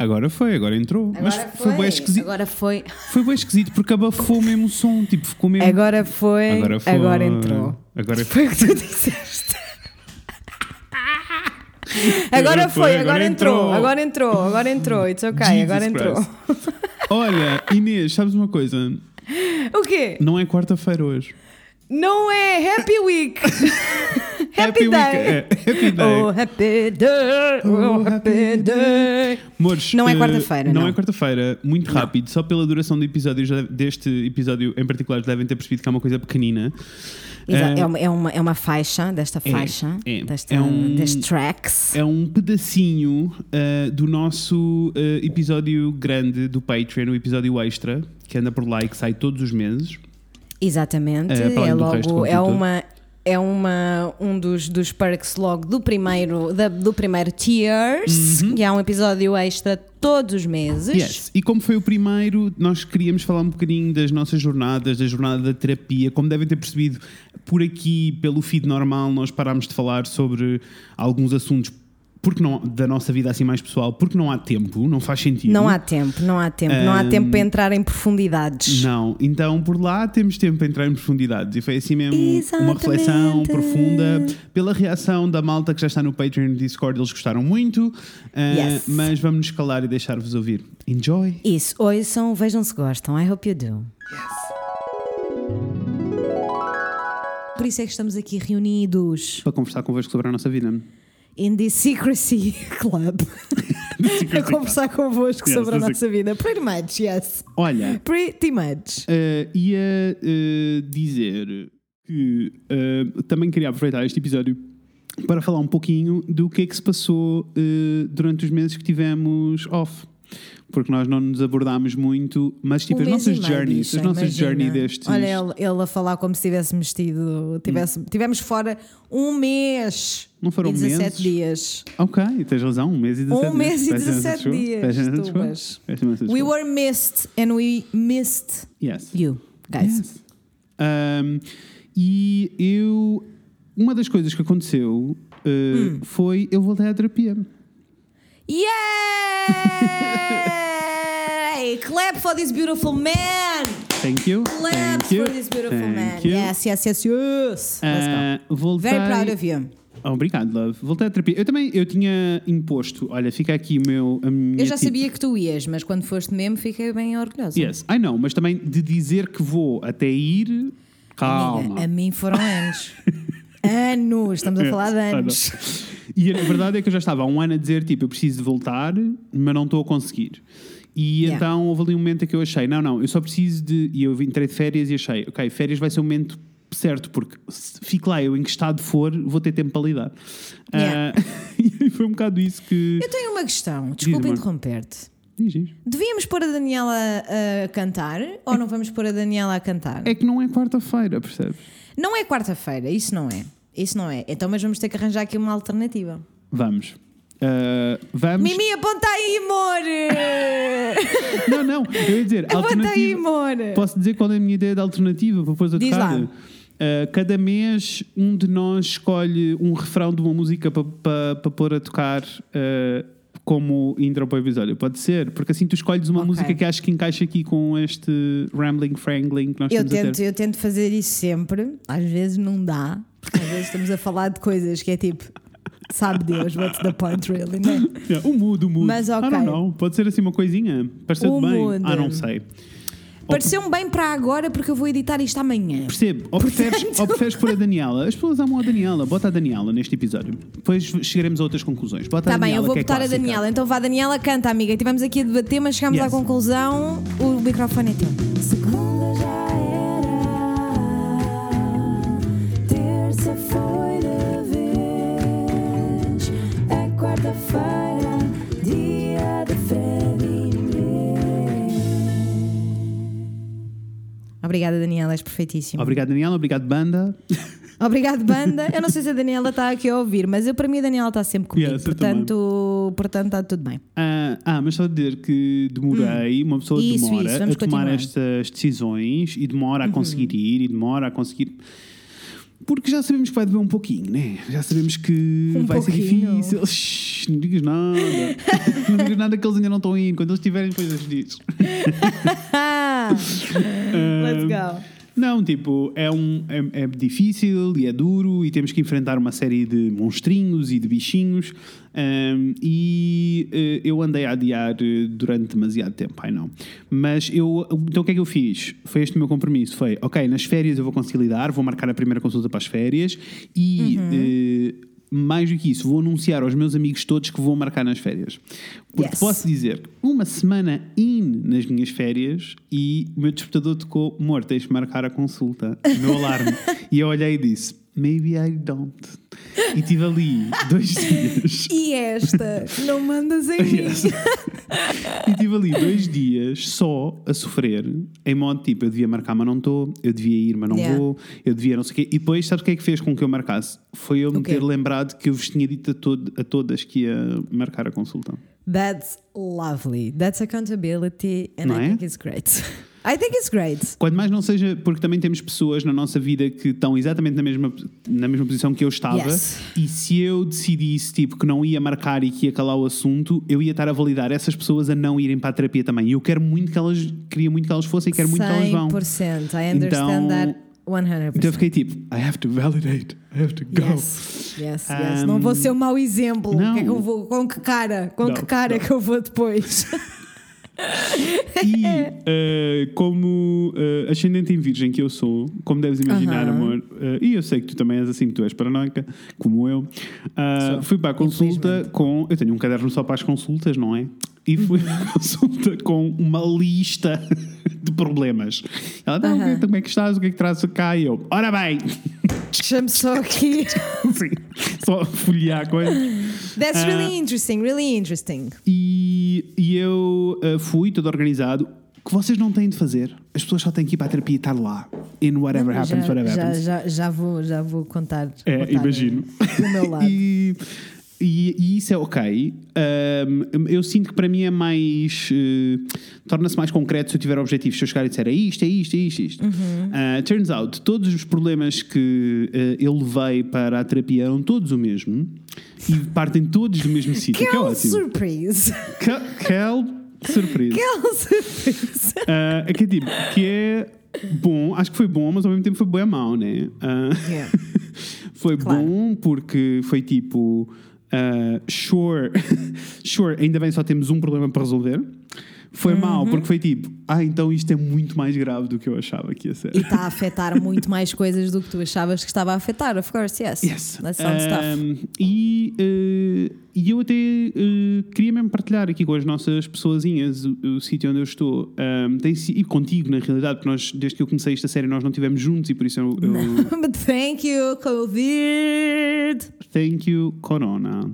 Agora foi, agora entrou. Agora Mas foi, bem esquisito. Agora foi. Foi bem esquisito porque abafou mesmo o som. Tipo, ficou mesmo. Agora foi. Agora Agora, foi. entrou. Agora Foi o que tu disseste. Agora foi, agora entrou, agora entrou, agora entrou. It's ok, Jesus agora entrou. Christ. Olha, Inês, sabes uma coisa? O quê? Não é quarta-feira hoje. Não é Happy Week. happy, Week- Day. é, happy Day. Oh, happy day. Oh, happy day. Amores, Não é eh, quarta-feira, Não não. é quarta-feira, muito rápido. Só pela duração do episódio, já- deste episódio em particular, devem ter percebido que é uma coisa pequenina. Exa- Eh, É uma, é, uma, é faixa, desta faixa, é. desta, É um- tracks. É um pedacinho eh, do nosso episódio grande do Patreon, o episódio extra, que anda por lá e que sai todos os meses. Exatamente. É, é logo, é uma. É uma, um dos, dos perks logo do primeiro, da- do primeiro Tiers, que é um episódio extra todos os meses. Uhum. Yes. E como foi o primeiro, nós queríamos falar um bocadinho das nossas jornadas, da jornada da terapia. Como devem ter percebido, por aqui, pelo feed normal, nós parámos de falar sobre alguns assuntos porque não, da nossa vida assim mais pessoal, porque não há tempo, não faz sentido. Não há tempo, não há tempo, não há tempo para entrar em profundidades. Não, então por lá temos tempo para entrar em profundidades e foi assim mesmo uma Exatamente. reflexão profunda pela reação da malta que já está no Patreon e no Discord, eles gostaram muito, ah, Yes. mas vamos nos calar e deixar-vos ouvir. Enjoy! Isso, ouçam, vejam se gostam. I hope you do. Por isso é que estamos aqui reunidos Para conversar convosco sobre a nossa vida. In the Secrecy Club a conversar convosco Yes, sobre a nossa vida. Pretty much, yes. Olha, Pretty much. ah, ia ah, dizer que ah, também queria aproveitar este episódio para falar um pouquinho do que é que se passou durante os meses que tivemos off. Porque nós não nos abordámos muito, mas tipo, Um as nossas journeys, bicha, as nossas imagina. journey destes. Olha, ele, ele a falar como se tivéssemos tido. Tivesse, Tivemos fora um mês. Não foram e 17 meses? dias. Ok, tens razão, um mês e 17 Um mês e dias. Peço imensa 17 desculpa. dias, We were missed and we missed Yes. you, guys. Yes. Um, e eu. Uma das coisas que aconteceu uh, Hum. foi eu voltei à terapia. Yay! Clap for this beautiful man! Thank you. Clap Thank you. for this beautiful Thank man. you. Yes, yes, yes, yes. Let's go. Uh, voltei... Very proud of you. Oh, obrigado, love. Voltei à terapia. Eu também eu tinha imposto. Olha, fica aqui o meu. A minha Eu já tip. sabia que tu ias, mas quando foste mesmo fiquei bem orgulhosa. Yes, I know, mas também de dizer que vou até ir. Calma. Amiga, a mim foram anos. anos, estamos a falar de anos. E a verdade é que eu já estava há um ano a dizer, tipo, eu preciso de voltar, mas não estou a conseguir. E Yeah. então houve ali um momento em que eu achei, não, não, eu só preciso de. E eu entrei de férias e achei, ok, férias vai ser o momento certo, porque se fico lá, eu em que estado for, vou ter tempo para lidar. Yeah. Ah, e foi um bocado isso que. Eu tenho uma questão, desculpa interromper-te. Devíamos pôr a Daniela a cantar ou não vamos pôr a Daniela a cantar? É que não é quarta-feira, percebes? Não é quarta-feira, isso não é. Isso não é. Então, mas vamos ter que arranjar aqui uma alternativa. Vamos. Ah, vamos. Mimi, aponta aí, amor! Não, não, eu ia dizer, aponta aí, amor! Posso dizer qual é a minha ideia de alternativa para depois eu Diz tocar? lá. Uh, cada mês um de nós escolhe um refrão de uma música para pa, pa pôr a tocar uh, como intro para o episódio. Pode ser? Porque assim tu escolhes uma Ok. música que acho que encaixa aqui com este rambling, frangling que nós Eu tento, eu tento fazer isso sempre, às vezes não dá, porque às vezes estamos a falar de coisas que é tipo, sabe Deus, what's the point really, não é? Yeah, o mood, o mood. Mas, ok. I don't know. Pode ser assim uma coisinha. Pareceu O bem. Ah, não sei. Pareceu-me bem para agora porque eu vou editar isto amanhã. Percebe? Ou preferes, ou preferes pôr a Daniela? As pessoas amam a Daniela. Bota a Daniela neste episódio. Depois chegaremos a outras conclusões. Bota Tá a bem, Daniela, eu vou é botar a clássica. Daniela. Então vá, Daniela, canta, amiga. Estivemos aqui a debater, mas chegámos Yes. à conclusão. O microfone é teu. Segunda Obrigada, Daniela, és perfeitíssima. Obrigado, Daniela. Obrigado, banda. Obrigado, banda. Eu não sei se a Daniela está aqui a ouvir, mas eu, para mim a Daniela está sempre comigo. Portanto, portanto, está tudo bem. Ah, ah, mas só dizer que demorei, uma pessoa Hum. Isso, demora isso, a tomar continuar. Uhum. estas decisões e demora a conseguir ir e demora a conseguir. Porque já sabemos que vai doer um pouquinho, né? Já sabemos que Um vai ser pouquinho. difícil. Shhh, não digas nada. não digas nada que eles ainda não estão indo. Quando eles estiverem, depois eles dizes. Let's go. Não, tipo, é, um, é, é difícil e é duro e temos que enfrentar uma série de monstrinhos e de bichinhos. ahm, e eh, eu andei a adiar eh, durante demasiado tempo, ai não. Mas eu, então o que é que eu fiz? Foi este o meu compromisso: foi, ok, nas férias eu vou conseguir lidar, vou marcar a primeira consulta para as férias e. eh, mais do que isso, vou anunciar aos meus amigos todos que vou marcar nas férias. Porque Yes. posso dizer, uma semana in nas minhas férias e o meu despertador tocou, amor, tens de marcar a consulta, o meu alarme. e eu olhei e disse, maybe I don't. E tive ali dois dias. E esta, não mandas em mim. E tive ali dois dias só a sofrer, em modo tipo, eu devia marcar, mas não estou, eu devia ir, mas não Yeah. vou, eu devia não sei o quê. E depois, sabes o que é que fez com que eu marcasse? Foi eu me O quê? ter lembrado que eu vos tinha dito a, tod- a todas que ia marcar a consulta. That's lovely. That's accountability and Não I é? think it's great. I think it's great. Quando mais não seja, porque também temos pessoas na nossa vida que estão exatamente na mesma, na mesma posição que eu estava, Yes. e se eu decidisse tipo, que não ia marcar e que ia calar o assunto, eu ia estar a validar essas pessoas a não irem para a terapia também. E eu quero muito que elas, queria muito que elas fossem e quero muito que elas vão. 100%. I understand Então- that 100%. Então eu fiquei tipo, I have to validate, I have to go. Yes, yes, yes. Um, não vou ser um mau exemplo. não. Que é que vou, com que cara? Com Não, que cara não. que eu vou depois? E eh, como eh, ascendente em virgem que eu sou, como deves imaginar, amor, eh, e eu sei que tu também és assim, tu és paranoica, como eu, ah, fui para a consulta com. Eu tenho um caderno só para as consultas, não é? E fui Uhum. à consulta com uma lista de problemas. Ela, não, Aham. como é que estás? O que é que traz cá? E eu, ora bem, Deixa-me só aqui. Sim, só folhear coisas. That's Ah. really interesting, really interesting. E, e eu uh, fui todo organizado. O que vocês não têm de fazer? As pessoas só têm que ir para a terapia e estar lá. In whatever happens, whatever já, happens. já, já vou, já vou contar. É, contar imagino. Do meu lado. E, e, e isso é ok. Um, eu sinto que para mim é mais. eh, torna-se mais concreto se eu tiver objetivos. Se eu chegar e disser é isto, é isto, é isto, é isto. Uhum. Uh, turns out, todos os problemas que eh, eu levei para a terapia eram todos o mesmo e partem todos do mesmo sítio. Que é ótimo. surprise. Kel, Kel surpresa. Kel surprise. Ah, é que é tipo, que é bom, acho que foi bom, mas ao mesmo tempo foi bem mau, né? Ah, Yeah. foi Claro. bom porque foi tipo, ah, sure, sure, ainda bem só temos um problema para resolver. Foi Uhum. mau porque foi tipo, ah, então isto é muito mais grave do que eu achava que ia ser. E está a afetar muito mais coisas do que tu achavas que estava a afetar, of course, yes. Yes. That sounds tough. Um, e, eh, e eu até eh, queria mesmo partilhar aqui com as nossas pessoazinhas o, o sítio onde eu estou. Um, tem, e contigo, na realidade, porque nós, desde que eu comecei esta série, nós não estivemos juntos e por isso eu. eu But thank you, Covid. thank you, Corona.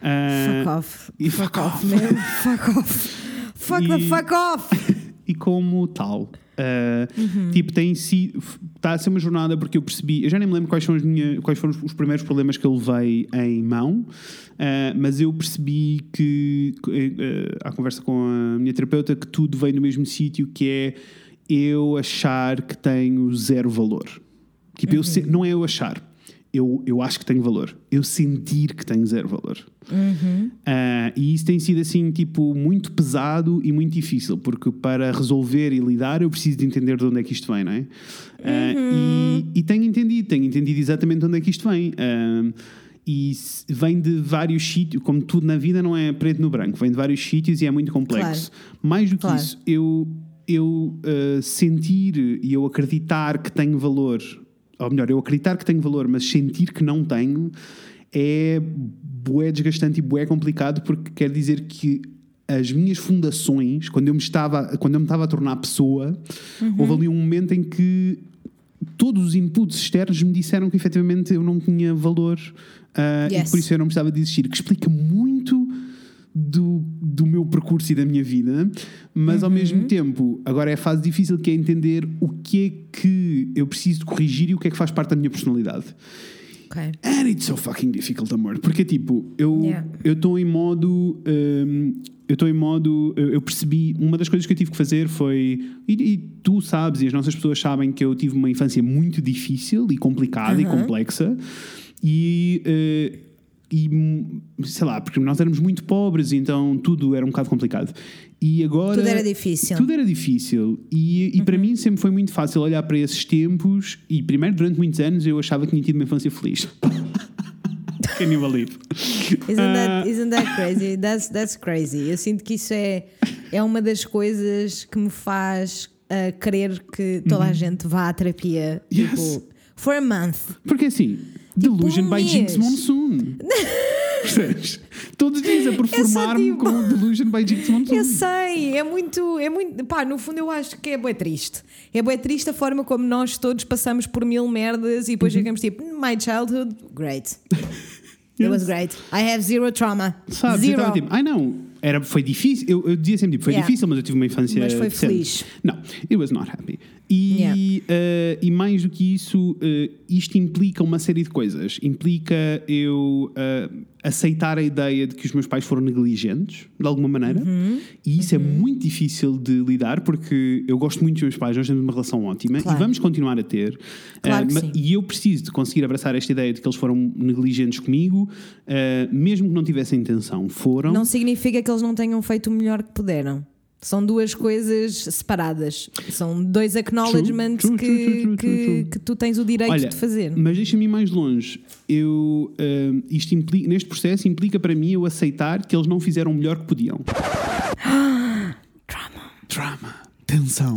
Uh, Fuck off. e fuck, fuck off, off. man. Fuck off. Fuck the E- fuck off. e como tal. uh, Tipo, tem sido. Está a ser uma jornada porque eu percebi. Eu já nem me lembro quais, são as quais foram os, os primeiros problemas que eu levei em mão, uh, mas eu percebi que. Uh, à conversa com a minha terapeuta, que tudo vem do mesmo sítio, que é eu achar que tenho zero valor. Tipo, eu se- não é eu achar. Eu, eu acho que tenho valor. Eu sentir que tenho zero valor. Ah, e isso tem sido assim, tipo, muito pesado e muito difícil, porque para resolver e lidar eu preciso de entender de onde é que isto vem, não é? Ah, e, e tenho entendido, tenho entendido exatamente de onde é que isto vem. Ah, e vem de vários sítios, como tudo na vida não é preto no branco, vem de vários sítios e é muito complexo. Mais do que Claro. isso, eu, eu sentir e eu acreditar que tenho valor, ou melhor, eu acreditar que tenho valor, mas sentir que não tenho, é bué desgastante e bué complicado porque quer dizer que as minhas fundações, quando eu me estava, quando eu me estava a tornar pessoa, houve ali um momento em que todos os inputs externos me disseram que efetivamente eu não tinha valor e Yes. por isso eu não precisava de existir, que explica muito do, do meu percurso e da minha vida, mas ao mesmo tempo, agora é a fase difícil que é entender o que é que eu preciso de corrigir e o que é que faz parte da minha personalidade. Ok. And it's so fucking difficult, amor. Porque, tipo, eu Yeah. estou em modo. hum, eu estou em modo. Eu eu percebi. Uma das coisas que eu tive que fazer foi. E, e tu sabes, e as nossas pessoas sabem que eu tive uma infância muito difícil e complicada e complexa. E. eh, e sei lá, porque nós éramos muito pobres, então tudo era um bocado complicado. E agora. Tudo era difícil. Tudo era difícil. E, e para mim sempre foi muito fácil olhar para esses tempos. E primeiro, durante muitos anos, eu achava que tinha tido uma infância feliz. Can you believe? Isn't Ah. that, isn't that crazy? That's, that's crazy. Eu sinto que isso é, é uma das coisas que me faz ah, querer que toda a gente vá à terapia. Uhum. Yes. Tipo, for a month. Porque assim, Delusion um by Jinx. Monsoon. Percebes? Todos os dias a performar-me tipo- com Delusion by Jinx Monsoon. Eu sei, é muito, é muito. Pá, no fundo eu acho que é bué triste. É bué triste a forma como nós todos passamos por mil merdas e depois Uhum. ficamos tipo, my childhood, great. It was great. I have zero trauma. Sabes? Eu Zero. estava tipo, ai não, era, foi difícil. Eu, eu dizia sempre, tipo, foi Yeah. difícil, mas eu tive uma infância. Mas foi decente. feliz. Não, it was not happy. E, Yeah. eh, e mais do que isso, eh, isto implica uma série de coisas. Implica eu eh, aceitar a ideia de que os meus pais foram negligentes, de alguma maneira. Uhum. E isso é muito difícil de lidar, porque eu gosto muito dos meus pais, nós temos uma relação ótima Claro. e vamos continuar a ter. Claro que ma- sim. e eu preciso de conseguir abraçar esta ideia de que eles foram negligentes comigo, mesmo que não tivessem intenção. Foram. Não significa que eles não tenham feito o melhor que puderam. São duas coisas separadas. São dois acknowledgements True, que, true, true, que, true. que tu tens o direito Olha, de fazer. Mas deixa-me ir mais longe. Eu, eh, isto implica, neste processo implica para mim eu aceitar que eles não fizeram o melhor que podiam. Drama. Drama. Tensão.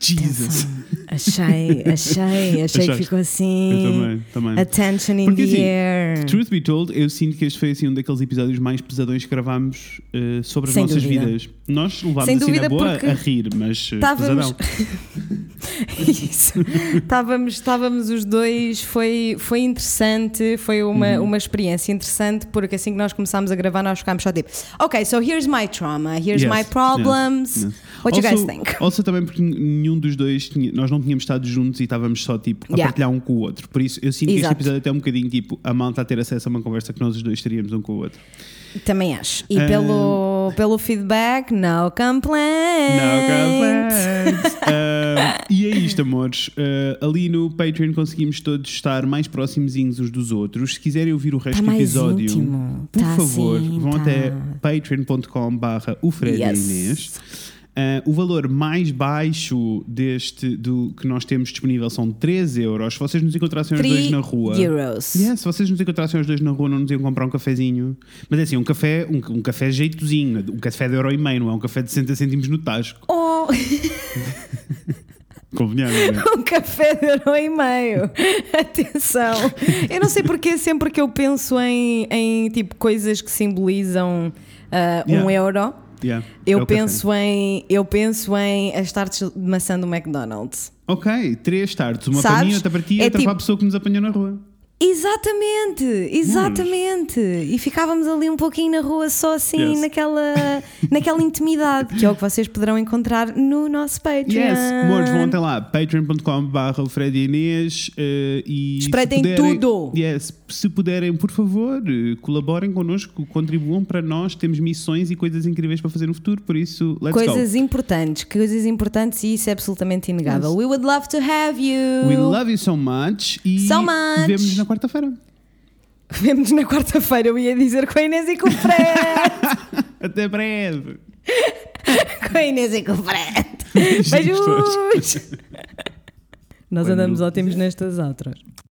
Jesus. Achei, achei, achei que ficou assim. Eu também, também. Attention in Porque the assim, air. Truth be told, eu sinto que este foi assim um daqueles episódios mais pesadões que gravámos eh, sobre as Sem nossas dúvida. vidas. Nós levámos Sem assim dúvida, na boa a rir, mas eh, Estávamos. Isso. estávamos, estávamos os dois, foi, foi interessante, foi uma, Uhum. uma experiência interessante, porque assim que nós começámos a gravar, nós ficámos só tipo, ok, so here's my trauma, here's Yes, my problems. yes, yes. What you Also- guys think? Also também porque nenhum dos dois tinha- nós não tínhamos estado juntos e estávamos só tipo a Yeah. partilhar um com o outro. Por isso eu sinto que este Exato. episódio até é um bocadinho tipo a malta a ter acesso a uma conversa que nós os dois teríamos um com o outro. Também acho. E Ah. pelo, pelo feedback, no complaints. Não complaints. Ah, e é isto, amores. Ah, ali no Patreon conseguimos todos estar mais próximozinhos uns dos outros. Se quiserem ouvir o resto Tá do episódio, íntimo. por Tá favor, assim, vão tá. até patreon.com/barra o Fred e Yes. Inês. Ah, o valor mais baixo deste do que nós temos disponível são 3 euros. Se vocês nos encontrassem os dois na rua. euros. Yeah, se vocês nos encontrassem os dois na rua, não nos iam comprar um cafezinho. Mas é assim, um café, um, um café jeitozinho, um café de euro e meio, não é um café de 60 cêntimos no tasco. Oh, Convenhamos, é? um café de euro e meio. Atenção. Eu não sei porque sempre que eu penso em, em tipo coisas que simbolizam ah, um Yeah. euro, Yeah, eu é penso em eu penso em as tartes de maçã do McDonald's. Ok, três tartes. Uma Sabes? para mim, outra para ti e É outra tipo- para a pessoa que nos apanhou na rua. Exatamente, exatamente. E ficávamos ali um pouquinho na rua só assim, Yes. naquela, naquela intimidade, que é o que vocês poderão encontrar no nosso Patreon. Yes, amores, vão até lá, patreon.com.br Fred e Inês eh, e Espreitem tudo. Yes, se puderem, por favor, eh, colaborem connosco, contribuam para nós, temos missões e coisas incríveis para fazer no futuro, por isso, let's Coisas importantes, coisas importantes e isso é absolutamente inegável. Yes. We would love to have you. go. We love you so much e So much. vemos-nos na quarta-feira. Vemo-nos na quarta-feira, eu ia dizer com a Inês e com o Fred. Até breve. com a Inês e com o Fred. Beijos. Nós andamos ótimos nestas outras.